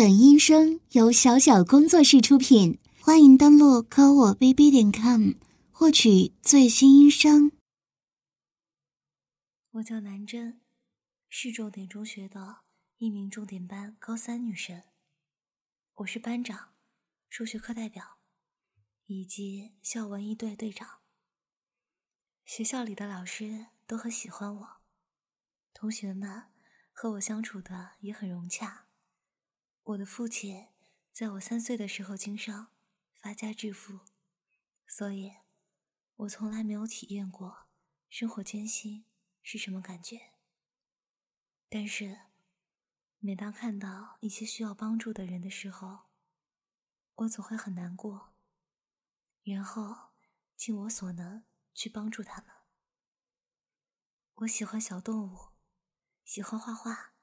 本音声由小小工作室出品，欢迎登录科我 bb 点 com 获取最新音声。我叫南真，市重点中学的一名重点班高三女生，我是班长、数学课代表以及校文艺队队长。学校里的老师都很喜欢我，同学们和我相处的也很融洽。我的父亲在我三岁的时候经商，发家致富，所以我从来没有体验过生活艰辛是什么感觉。但是，每当看到一些需要帮助的人的时候，我总会很难过，然后尽我所能去帮助他们。我喜欢小动物，喜欢画画，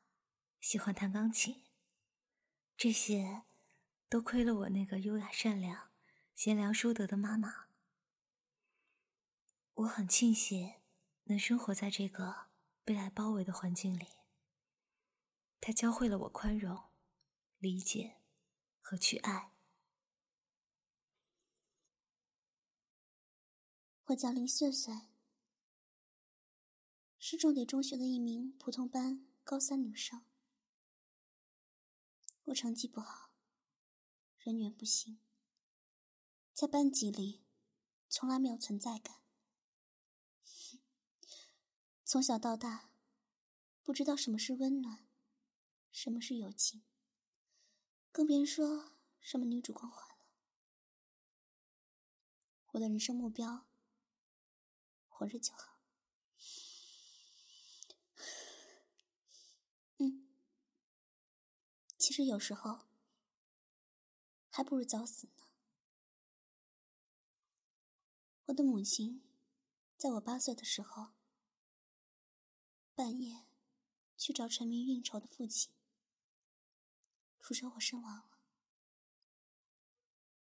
喜欢弹钢琴。这些都亏了我那个优雅善良、贤良淑德的妈妈。我很庆幸能生活在这个被爱包围的环境里。她教会了我宽容、理解和去爱。我叫林穗穗，是重点中学的一名普通班高三女生。我成绩不好，人缘不行，在班级里从来没有存在感。从小到大，不知道什么是温暖，什么是友情，更别说什么女主光环了。我的人生目标，活着就好。其实有时候，还不如早死呢。我的母亲，在我八岁的时候，半夜去找沉迷应酬的父亲，出车祸身亡了，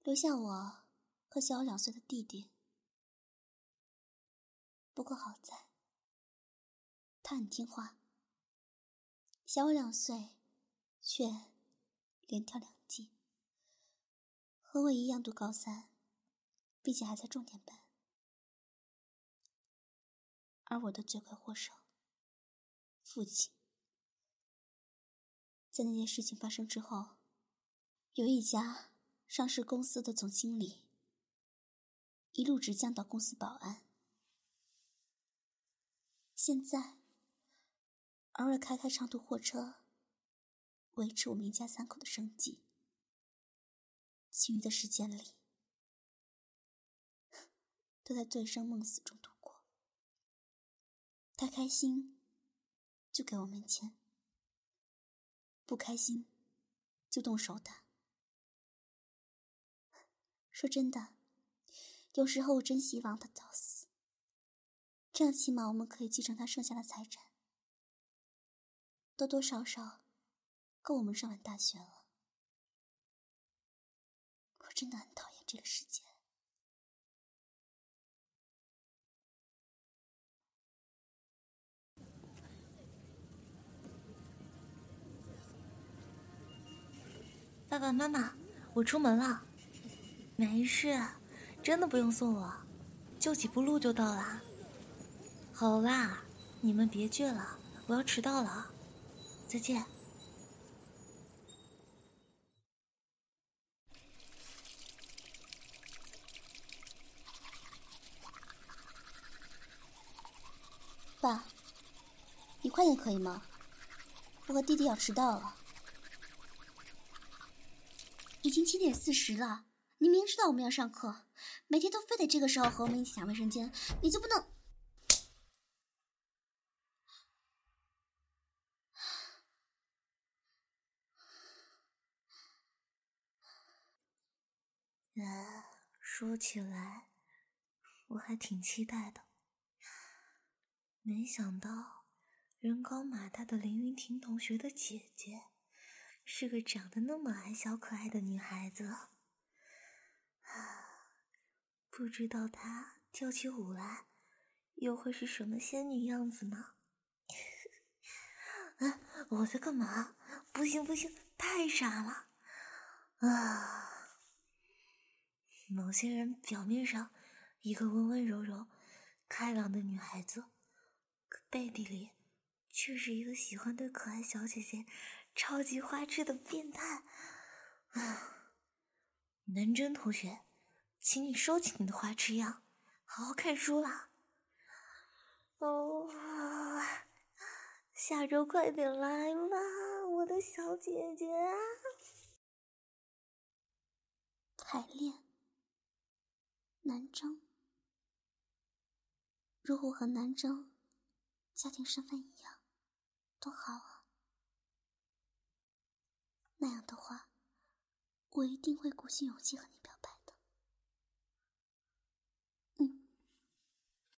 留下我和小我两岁的弟弟。不过好在，他很听话，小我两岁，却。连跳两级，和我一样读高三，并且还在重点班。而我的罪魁祸首，父亲，在那件事情发生之后，有一家上市公司的总经理，一路直降到公司保安，现在偶尔开开长途货车。维持我们一家三口的生计，其余的时间里，都在醉生梦死中度过。他开心，就给我们钱；不开心，就动手打。说真的，有时候我真希望他早死，这样起码我们可以继承他剩下的财产，多多少少。够我们上完大学了，我真的很讨厌这个世界。爸爸妈妈，我出门了，没事，真的不用送我，就几步路就到了。好啦，你们别倔了，我要迟到了，再见。爸，你快点可以吗？我和弟弟要迟到了。已经七点四十了，你明知道我们要上课，每天都非得这个时候和我们一起抢卫生间，你就不能？呃，说起来，我还挺期待的。没想到，人高马大的凌云婷同学的姐姐，是个长得那么矮小可爱的女孩子。啊，不知道她跳起舞来，又会是什么仙女样子呢？啊，我在干嘛？不行不行，太傻了啊！某些人表面上一个温温柔柔、开朗的女孩子，可背地里却是一个喜欢对可爱小姐姐超级花痴的变态啊！南真同学，请你收起你的花痴样，好好看书啦！哦，下周快点来吧，我的小姐姐。排练。南征，如果和南征家庭身份一样，多好啊！那样的话，我一定会鼓起勇气和你表。